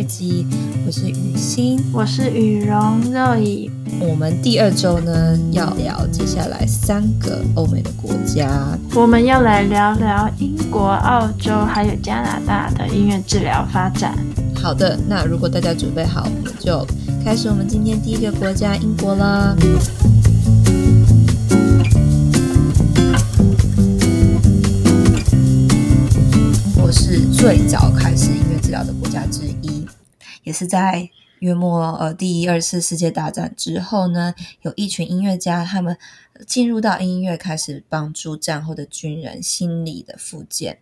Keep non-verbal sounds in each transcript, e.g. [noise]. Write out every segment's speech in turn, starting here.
二集，我是雨欣，我是雨蓉肉以。我们第二周呢要聊接下来三个欧美的国家，我们要来聊聊英国、澳洲还有加拿大的音乐治疗发展。好的，那如果大家准备好，我们就开始我们今天第一个国家英国啦。是最早开始音乐治疗的国家之一，也是在约莫呃第一、二次世界大战之后呢，有一群音乐家，他们进入到音乐，开始帮助战后的军人心理的复健。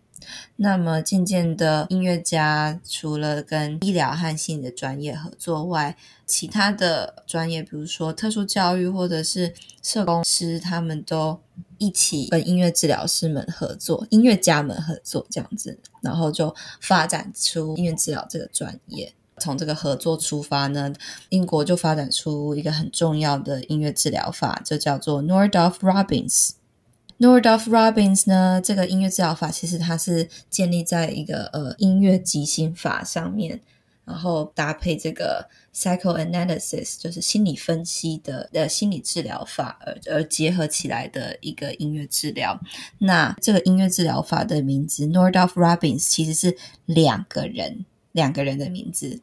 那么渐渐的，音乐家除了跟医疗和心理的专业合作外，其他的专业，比如说特殊教育或者是社工师，他们都一起跟音乐治疗师们合作，音乐家们合作这样子，然后就发展出音乐治疗这个专业。从这个合作出发呢，英国就发展出一个很重要的音乐治疗法，就叫做 Nordoff Robbins。Nordoff Robbins 呢，这个音乐治疗法其实它是建立在一个呃音乐即兴法上面，然后搭配这个 psychoanalysis，就是心理分析的的心理治疗法而而结合起来的一个音乐治疗。那这个音乐治疗法的名字 Nordoff Robbins 其实是两个人两个人的名字。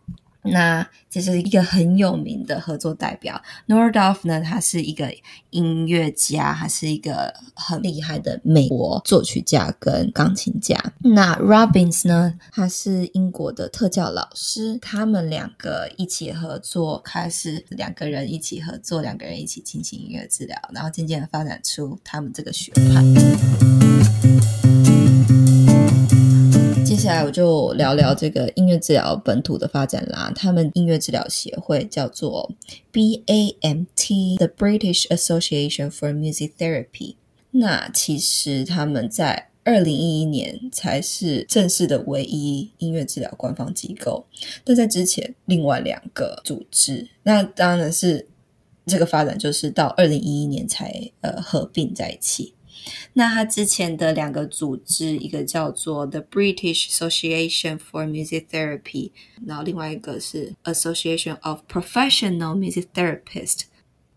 那这是一个很有名的合作代表，Nordorf 呢，他是一个音乐家，他是一个很厉害的美国作曲家跟钢琴家。那 Robbins 呢，他是英国的特教老师，他们两个一起合作，开始两个人一起合作，两个人一起进行音乐治疗，然后渐渐的发展出他们这个学派。接下来我就聊聊这个音乐治疗本土的发展啦。他们音乐治疗协会叫做 BAMT，The British Association for Music Therapy。那其实他们在二零一一年才是正式的唯一音乐治疗官方机构。但在之前，另外两个组织，那当然是这个发展就是到二零一一年才呃合并在一起。那他之前的两个组织，一个叫做 The British Association for Music Therapy，然后另外一个是 Association of Professional Music Therapists。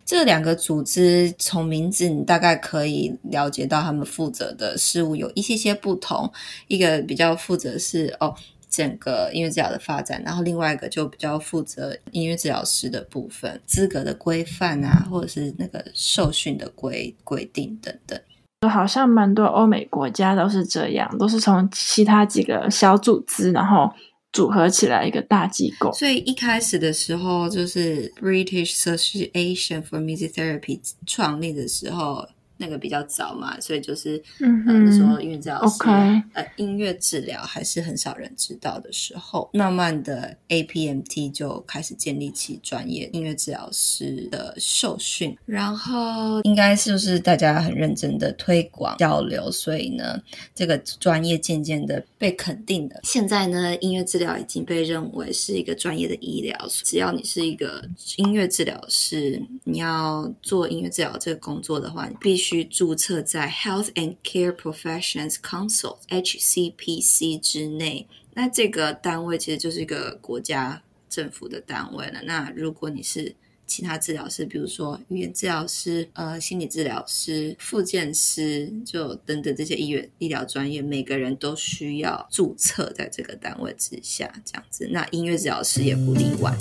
这两个组织从名字你大概可以了解到，他们负责的事物有一些些不同。一个比较负责是哦整个音乐治疗的发展，然后另外一个就比较负责音乐治疗师的部分，资格的规范啊，或者是那个受训的规规定等等。就好像蛮多欧美国家都是这样，都是从其他几个小组织，然后组合起来一个大机构。所以一开始的时候，就是 British Association for Music Therapy 创立的时候。那个比较早嘛，所以就是嗯，那时候音乐治疗师，okay. 呃，音乐治疗还是很少人知道的时候，慢慢的 APMT 就开始建立起专业音乐治疗师的受训，然后应该是就是大家很认真的推广交流，所以呢，这个专业渐渐的被肯定的。现在呢，音乐治疗已经被认为是一个专业的医疗，只要你是一个音乐治疗师，你要做音乐治疗这个工作的话，你必须。去注册在 Health and Care Professions Council（HCPC） 之内，那这个单位其实就是一个国家政府的单位了。那如果你是其他治疗师，比如说语言治疗师、呃心理治疗师、复健师，就等等这些医院医疗专业，每个人都需要注册在这个单位之下，这样子。那音乐治疗师也不例外。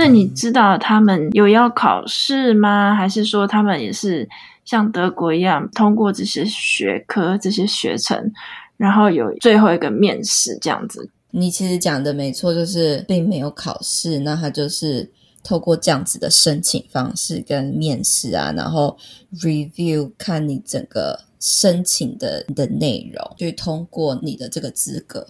那你知道他们有要考试吗？还是说他们也是像德国一样通过这些学科、这些学程，然后有最后一个面试这样子？你其实讲的没错，就是并没有考试，那他就是透过这样子的申请方式跟面试啊，然后 review 看你整个申请的的内容，去通过你的这个资格。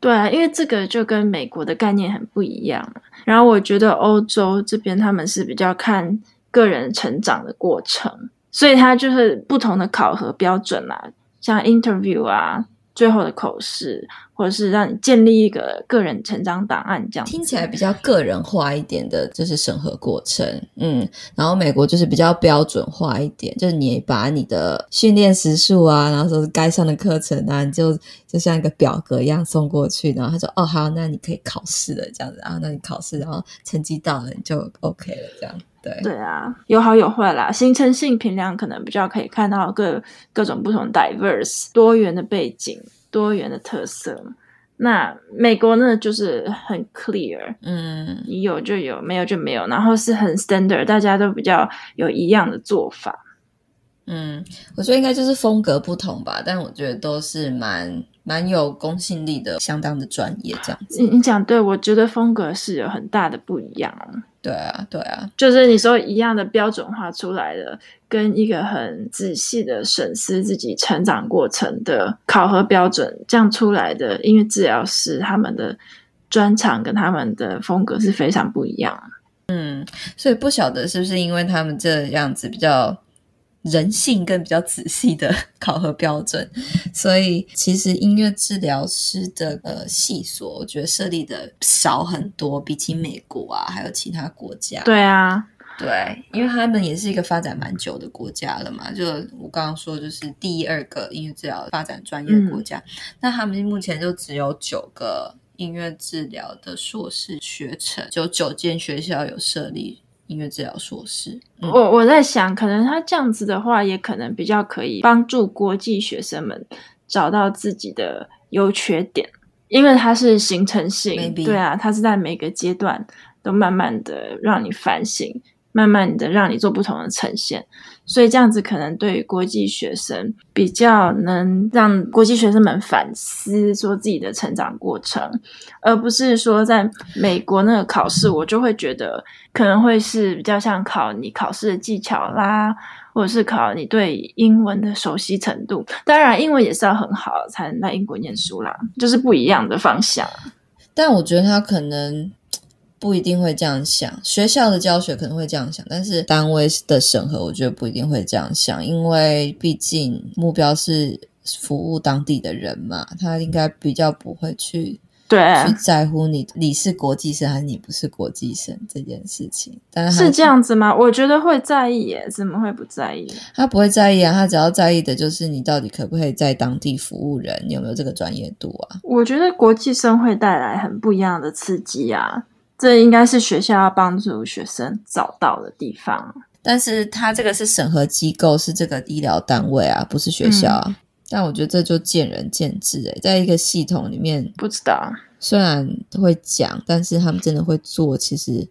对啊，因为这个就跟美国的概念很不一样。然后我觉得欧洲这边他们是比较看个人成长的过程，所以他就是不同的考核标准啦，像 interview 啊、最后的口试，或者是让你建立一个个人成长档案，这样听起来比较个人化一点的，就是审核过程。嗯，然后美国就是比较标准化一点，就是你把你的训练时数啊，然后说是该上的课程啊，你就就像一个表格一样送过去，然后他说哦好，那你可以考试了这样子，然后那你考试，然后成绩到了你就 OK 了这样。对对啊，有好有坏啦。形成性评量可能比较可以看到各各种不同 diverse 多元的背景、多元的特色。那美国呢，就是很 clear，嗯，你有就有，没有就没有，然后是很 standard，大家都比较有一样的做法。嗯，我觉得应该就是风格不同吧，但我觉得都是蛮。蛮有公信力的，相当的专业，这样子。你你讲对，我觉得风格是有很大的不一样。对啊，对啊，就是你说一样的标准化出来的，跟一个很仔细的审视自己成长过程的考核标准，这样出来的音乐治疗师他们的专长跟他们的风格是非常不一样。嗯，所以不晓得是不是因为他们这样子比较。人性跟比较仔细的 [laughs] 考核标准，所以其实音乐治疗师的呃系所，我觉得设立的少很多，比起美国啊，还有其他国家。对啊，对，因为他们也是一个发展蛮久的国家了嘛。就我刚刚说，就是第二个音乐治疗发展专业的国家，嗯、那他们目前就只有九个音乐治疗的硕士学程，就九间学校有设立。音乐治疗硕士，嗯、我我在想，可能他这样子的话，也可能比较可以帮助国际学生们找到自己的优缺点，因为它是形成性.对啊，它是在每个阶段都慢慢的让你反省。慢慢的让你做不同的呈现，所以这样子可能对国际学生比较能让国际学生们反思说自己的成长过程，而不是说在美国那个考试，我就会觉得可能会是比较像考你考试的技巧啦，或者是考你对英文的熟悉程度。当然，英文也是要很好才能在英国念书啦，就是不一样的方向。但我觉得他可能。不一定会这样想，学校的教学可能会这样想，但是单位的审核，我觉得不一定会这样想，因为毕竟目标是服务当地的人嘛，他应该比较不会去对去在乎你你是国际生还是你不是国际生这件事情。但是是这样子吗？我觉得会在意耶，怎么会不在意？他不会在意啊，他只要在意的就是你到底可不可以在当地服务人，你有没有这个专业度啊？我觉得国际生会带来很不一样的刺激啊。这应该是学校要帮助学生找到的地方，但是他这个是审核机构，是这个医疗单位啊，不是学校啊。嗯、但我觉得这就见仁见智诶，在一个系统里面，不知道，虽然会讲，但是他们真的会做，其实。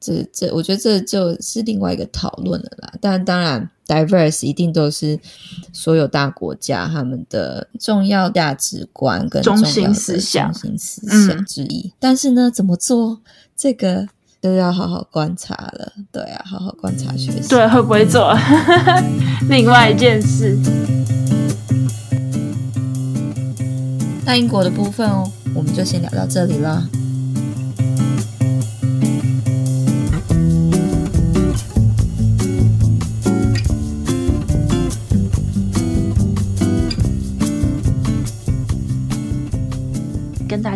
这这，我觉得这就是另外一个讨论了啦。但当然，diverse 一定都是所有大国家他们的重要价值观跟中心思想、中心思想之一。嗯、但是呢，怎么做这个都要好好观察了。对啊，好好观察学习。对，会不会做？[laughs] 另外一件事。那英国的部分哦，我们就先聊到这里了。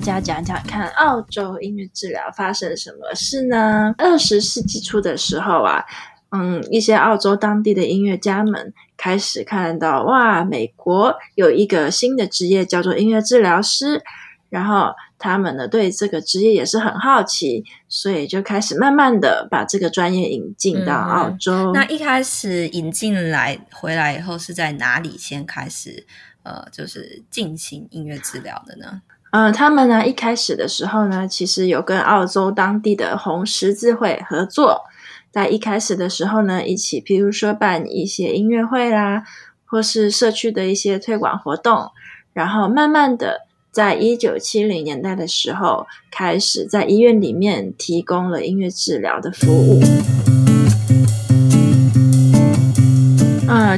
家讲讲看，澳洲音乐治疗发生什么事呢？二十世纪初的时候啊，嗯，一些澳洲当地的音乐家们开始看到，哇，美国有一个新的职业叫做音乐治疗师，然后他们呢对这个职业也是很好奇，所以就开始慢慢的把这个专业引进到澳洲。嗯，那一开始引进来回来以后，是在哪里先开始呃，就是进行音乐治疗的呢？呃，他们呢一开始的时候呢，其实有跟澳洲当地的红十字会合作，在一开始的时候呢，一起，譬如说办一些音乐会啦，或是社区的一些推广活动，然后慢慢的，在一九七零年代的时候，开始在医院里面提供了音乐治疗的服务。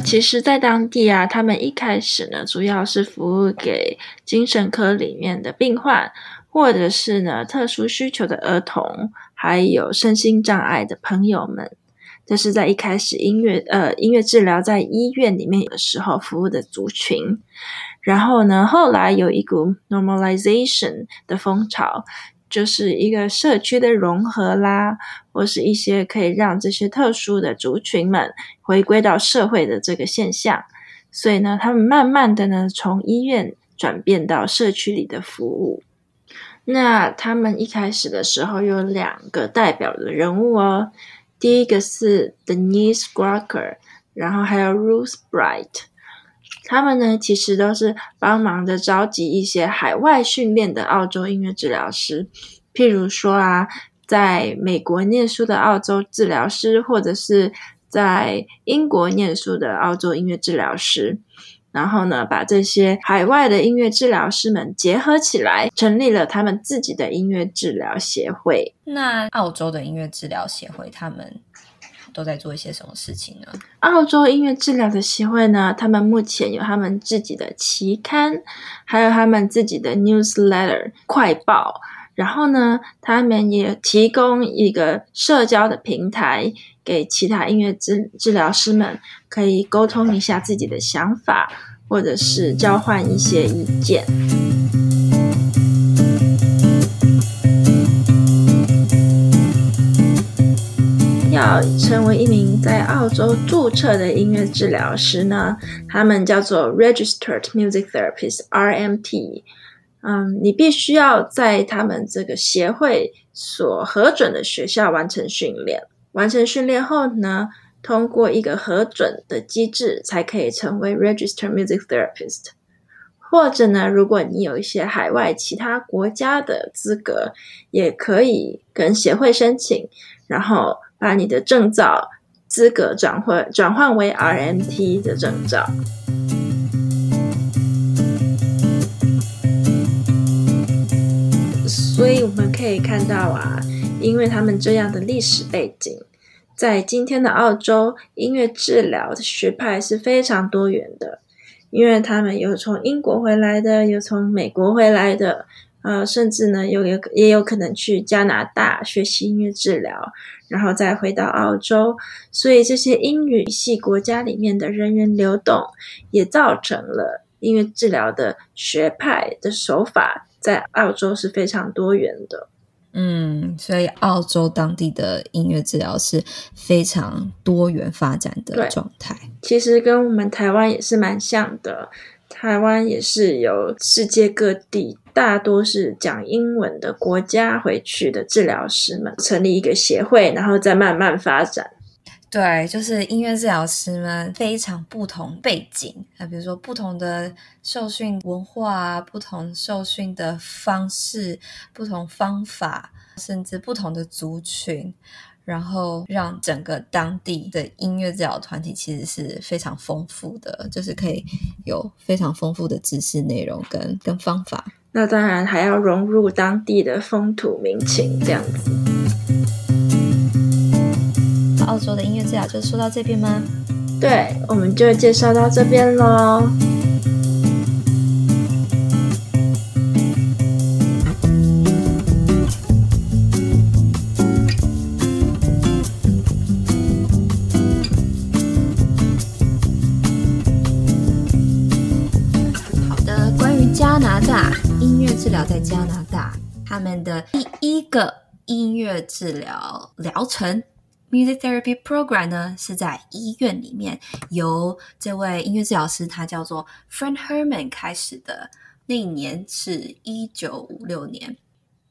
其实，在当地啊，他们一开始呢，主要是服务给精神科里面的病患，或者是呢特殊需求的儿童，还有身心障碍的朋友们。这是在一开始音乐呃音乐治疗在医院里面的时候服务的族群。然后呢，后来有一股 normalization 的风潮，就是一个社区的融合啦，或是一些可以让这些特殊的族群们回归到社会的这个现象。所以呢，他们慢慢的呢，从医院转变到社区里的服务。那他们一开始的时候有两个代表的人物哦，第一个是 Denise Crocker，然后还有 Ruth Bright，他们呢其实都是帮忙的召集一些海外训练的澳洲音乐治疗师，譬如说啊，在美国念书的澳洲治疗师，或者是在英国念书的澳洲音乐治疗师。然后呢，把这些海外的音乐治疗师们结合起来，成立了他们自己的音乐治疗协会。那澳洲的音乐治疗协会，他们都在做一些什么事情呢？澳洲音乐治疗的协会呢，他们目前有他们自己的期刊，还有他们自己的 newsletter 快报。然后呢，他们也提供一个社交的平台，给其他音乐治治疗师们可以沟通一下自己的想法，或者是交换一些意见。要成为一名在澳洲注册的音乐治疗师呢，他们叫做 Registered Music Therapist（RMT）。嗯，你必须要在他们这个协会所核准的学校完成训练。完成训练后呢，通过一个核准的机制，才可以成为 Registered Music Therapist。或者呢，如果你有一些海外其他国家的资格，也可以跟协会申请，然后把你的证照资格转换转换为 RMT 的证照。所以我们可以看到啊，因为他们这样的历史背景，在今天的澳洲，音乐治疗的学派是非常多元的。因为他们有从英国回来的，有从美国回来的，呃，甚至呢，有有也有可能去加拿大学习音乐治疗，然后再回到澳洲。所以这些英语系国家里面的人员流动，也造成了音乐治疗的学派的手法。在澳洲是非常多元的，嗯，所以澳洲当地的音乐治疗是非常多元发展的状态。其实跟我们台湾也是蛮像的，台湾也是有世界各地大多是讲英文的国家回去的治疗师们成立一个协会，然后再慢慢发展。对，就是音乐治疗师们非常不同背景啊，比如说不同的受训文化啊，不同受训的方式，不同方法，甚至不同的族群，然后让整个当地的音乐治疗团体其实是非常丰富的，就是可以有非常丰富的知识内容跟跟方法。那当然还要融入当地的风土民情，这样子。澳洲的音乐治疗就说到这边吗？对，我们就介绍到这边喽。在加拿大他们的第一个音乐治疗疗程。Music therapy program 呢，是在医院里面由这位音乐治疗师，他叫做 Fred Herman 开始的。那一年是一九五六年，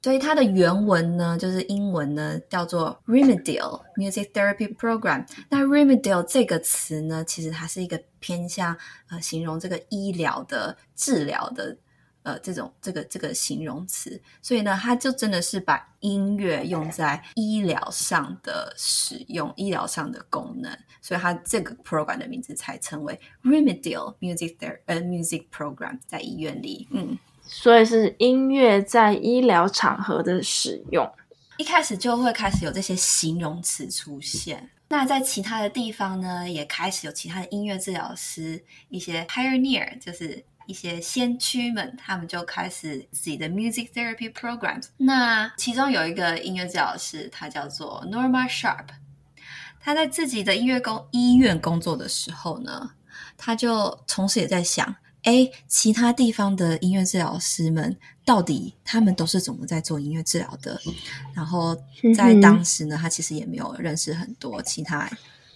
所以它的原文呢，就是英文呢，叫做 Remedial Music Therapy Program。那 Remedial 这个词呢，其实它是一个偏向呃形容这个医疗的治疗的。呃，这种这个这个形容词，所以呢，他就真的是把音乐用在医疗上的使用，医疗上的功能，所以它这个 program 的名字才称为 Remedial Music Therapy 呃 Music Program，在医院里，嗯，所以是音乐在医疗场合的使用，一开始就会开始有这些形容词出现。那在其他的地方呢，也开始有其他的音乐治疗师，一些 pioneer 就是。一些先驱们，他们就开始自己的 music therapy programs。那其中有一个音乐治疗师，他叫做 Norma Sharp。他在自己的音乐工医院工作的时候呢，他就同时也在想，哎，其他地方的音乐治疗师们到底他们都是怎么在做音乐治疗的？然后在当时呢，他其实也没有认识很多其他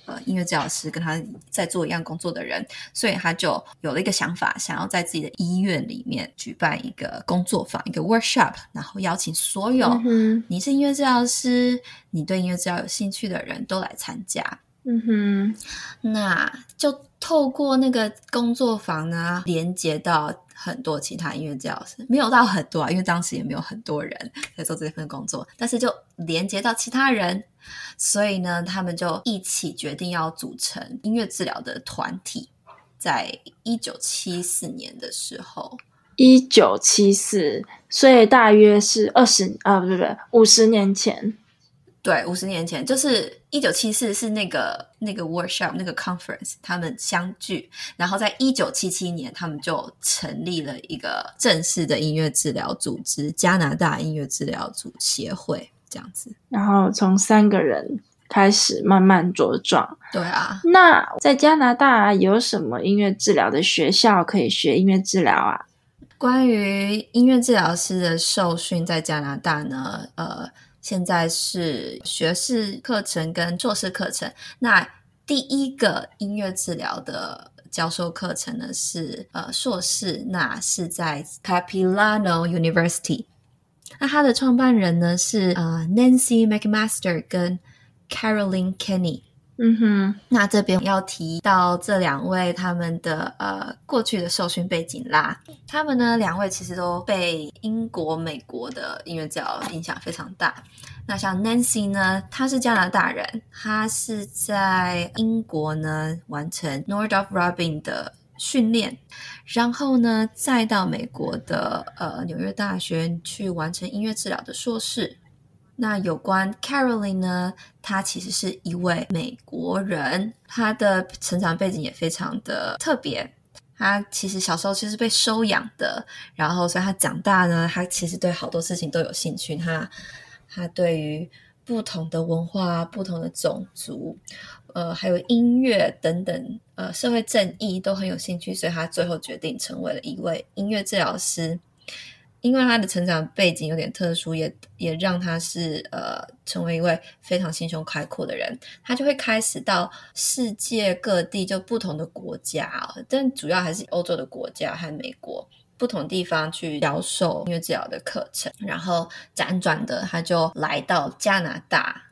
呃音乐治疗师跟他在做一样工作的人，所以他就有了一个想法，想要在自己的医院里面举办一个工作坊，一个 workshop，然后邀请所有你是音乐治疗师，你对音乐治疗有兴趣的人都来参加。嗯哼，那就透过那个工作坊呢，连接到很多其他音乐治疗师，没有到很多啊，因为当时也没有很多人在做这份工作，但是就连接到其他人，所以呢，他们就一起决定要组成音乐治疗的团体，在一九七四年的时候，一九七四，所以大约是二十啊，不对不对，五十年前。对，五十年前就是一九七四，是那个那个 workshop 那个 conference，他们相聚，然后在一九七七年，他们就成立了一个正式的音乐治疗组织——加拿大音乐治疗组协会，这样子。然后从三个人开始慢慢茁壮。对啊，那在加拿大有什么音乐治疗的学校可以学音乐治疗啊？关于音乐治疗师的受训，在加拿大呢，呃。现在是学士课程跟硕士课程。那第一个音乐治疗的教授课程呢是呃硕士，那是在 Capilano University。那他的创办人呢是呃 Nancy McMaster 跟 Caroline Kenny。嗯哼，那这边要提到这两位他们的呃过去的受训背景啦。他们呢两位其实都被英国、美国的音乐治疗影响非常大。那像 Nancy 呢，她是加拿大人，她是在英国呢完成 Northrop Grumman 的训练，然后呢再到美国的呃纽约大学去完成音乐治疗的硕士。那有关 Caroline 呢，她其实是一位美国人，她的成长背景也非常的特别。她其实小时候其实被收养的，然后所以她长大呢，她其实对好多事情都有兴趣。她她对于不同的文化、不同的种族，呃，还有音乐等等，呃，社会正义都很有兴趣，所以她最后决定成为了一位音乐治疗师。因为他的成长背景有点特殊，也也让他是呃成为一位非常心胸开阔的人。他就会开始到世界各地，就不同的国家，但主要还是欧洲的国家和美国不同地方去教授音乐治疗的课程。然后辗转的，他就来到加拿大。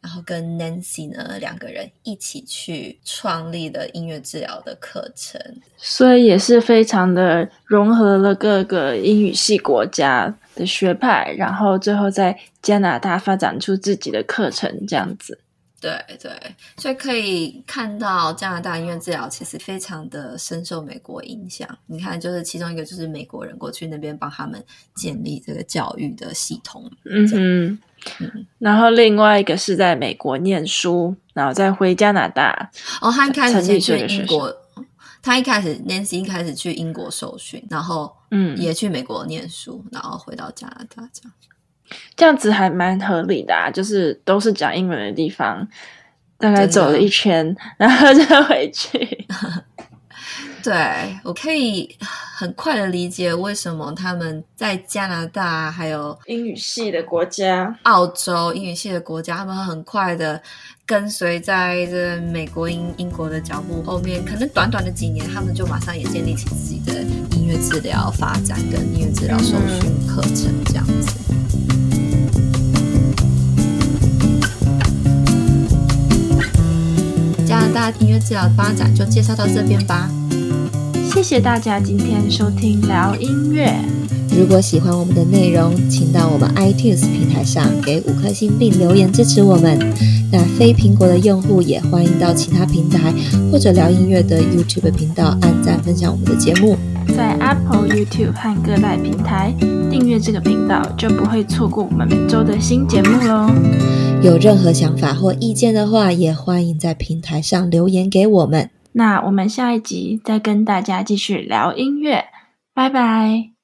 然后跟 Nancy 呢两个人一起去创立了音乐治疗的课程，所以也是非常的融合了各个英语系国家的学派，然后最后在加拿大发展出自己的课程，这样子。对对，所以可以看到加拿大音乐治疗其实非常的深受美国影响。你看，就是其中一个就是美国人过去那边帮他们建立这个教育的系统，嗯哼。嗯，然后另外一个是在美国念书，然后再回加拿大。哦，他一开始先去英国，他一开始 Nancy 一开始去英国受训，然后嗯，也去美国念书，然后回到加拿大这样。这样子还蛮合理的啊，就是都是讲英文的地方，大概走了一圈，然后再回去。[laughs] 对，我可以很快的理解为什么他们在加拿大还有英语系的国家、澳洲英语系的国家，他们很快的跟随在这美国英英国的脚步后面，可能短短的几年，他们就马上也建立起自己的音乐治疗发展跟音乐治疗受训课程这样子。大音乐治疗发展就介绍到这边吧。谢谢大家今天收听聊音乐。如果喜欢我们的内容，请到我们 iTunes 平台上给五颗星并留言支持我们。那非苹果的用户也欢迎到其他平台或者聊音乐的 YouTube 频道按赞分享我们的节目。在 Apple、YouTube 和各大平台订阅这个频道，就不会错过我们每周的新节目喽。有任何想法或意见的话，也欢迎在平台上留言给我们。那我们下一集再跟大家继续聊音乐，拜拜。